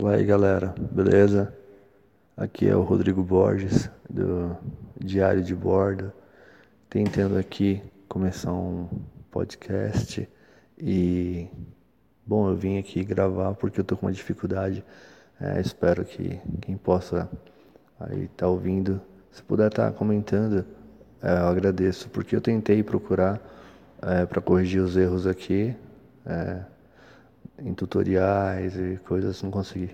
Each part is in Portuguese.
Fala aí galera, beleza? Aqui é o Rodrigo Borges do Diário de Bordo, tentando aqui começar um podcast e bom, eu vim aqui gravar porque eu tô com uma dificuldade. É, espero que quem possa aí tá ouvindo, se puder estar tá comentando, é, eu agradeço porque eu tentei procurar é, para corrigir os erros aqui. É, em tutoriais e coisas, não consegui.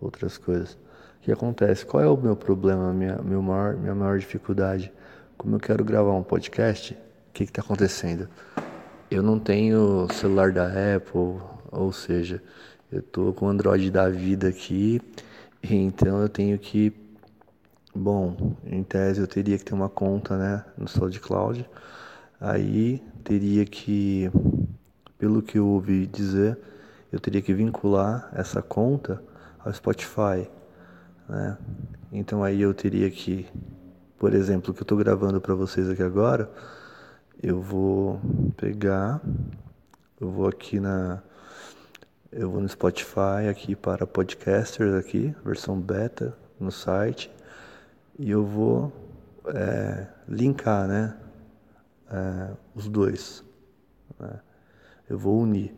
Outras coisas. O que acontece? Qual é o meu problema, minha, meu maior, minha maior dificuldade? Como eu quero gravar um podcast, o que está acontecendo? Eu não tenho celular da Apple, ou seja, eu estou com o Android da vida aqui, então eu tenho que. Bom, em tese eu teria que ter uma conta né, no SoundCloud. Aí teria que pelo que eu ouvi dizer, eu teria que vincular essa conta ao Spotify. Né? Então aí eu teria que, por exemplo, que eu estou gravando para vocês aqui agora, eu vou pegar, eu vou aqui na, eu vou no Spotify aqui para podcasters aqui, versão beta no site, e eu vou é, linkar, né, é, os dois. Né? Eu vou unir.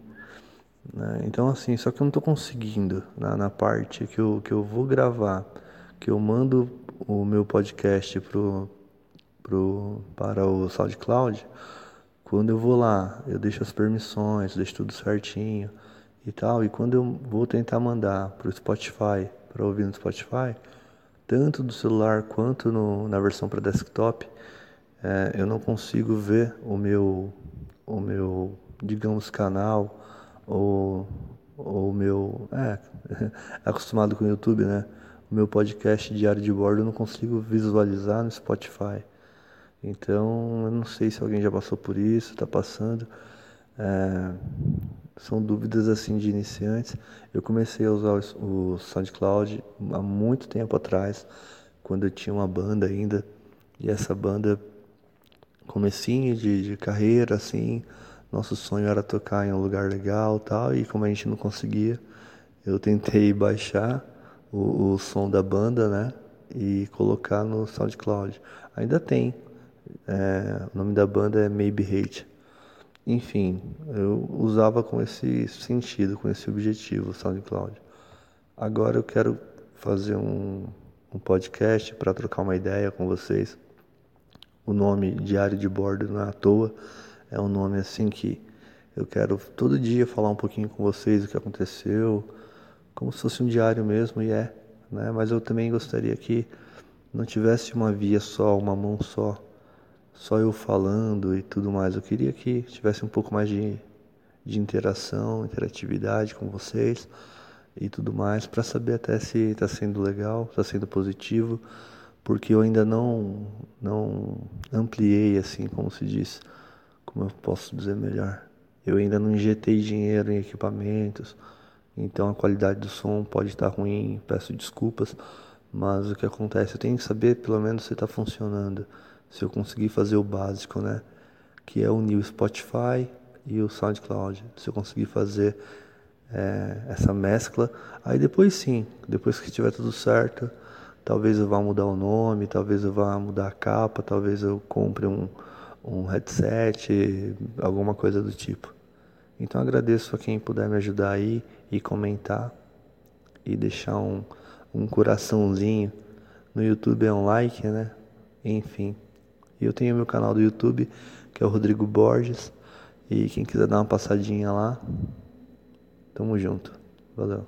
Né? Então, assim, só que eu não estou conseguindo na, na, parte que eu, que eu vou gravar, que eu mando o meu podcast pro, pro, para o SoundCloud. Quando eu vou lá, eu deixo as permissões, deixo tudo certinho e tal. E quando eu vou tentar mandar para o Spotify, para ouvir no Spotify, tanto do celular quanto no, na versão para desktop, é, eu não consigo ver o meu, o meu digamos, canal ou o meu. É, acostumado com o YouTube, né? O meu podcast diário de bordo eu não consigo visualizar no Spotify. Então, eu não sei se alguém já passou por isso, está passando. É, são dúvidas assim de iniciantes. Eu comecei a usar o SoundCloud há muito tempo atrás, quando eu tinha uma banda ainda. E essa banda, comecinho de, de carreira, assim, nosso sonho era tocar em um lugar legal tal, e como a gente não conseguia, eu tentei baixar o, o som da banda, né? E colocar no SoundCloud. Ainda tem. É, o nome da banda é Maybe Hate. Enfim, eu usava com esse sentido, com esse objetivo o SoundCloud. Agora eu quero fazer um, um podcast para trocar uma ideia com vocês. O nome Diário de Bordo não é à toa é um nome assim que eu quero todo dia falar um pouquinho com vocês o que aconteceu, como se fosse um diário mesmo, e é, né? Mas eu também gostaria que não tivesse uma via só, uma mão só, só eu falando e tudo mais. Eu queria que tivesse um pouco mais de, de interação, interatividade com vocês e tudo mais, para saber até se está sendo legal, está sendo positivo, porque eu ainda não, não ampliei, assim como se diz como eu posso dizer melhor? Eu ainda não injetei dinheiro em equipamentos, então a qualidade do som pode estar ruim, peço desculpas, mas o que acontece? Eu tenho que saber pelo menos se está funcionando, se eu conseguir fazer o básico, né? Que é unir o Spotify e o SoundCloud. Se eu conseguir fazer é, essa mescla, aí depois sim, depois que estiver tudo certo, talvez eu vá mudar o nome, talvez eu vá mudar a capa, talvez eu compre um um headset, alguma coisa do tipo. Então agradeço a quem puder me ajudar aí e comentar e deixar um, um coraçãozinho. No YouTube é um like, né? Enfim. Eu tenho meu canal do YouTube, que é o Rodrigo Borges. E quem quiser dar uma passadinha lá, tamo junto. Valeu.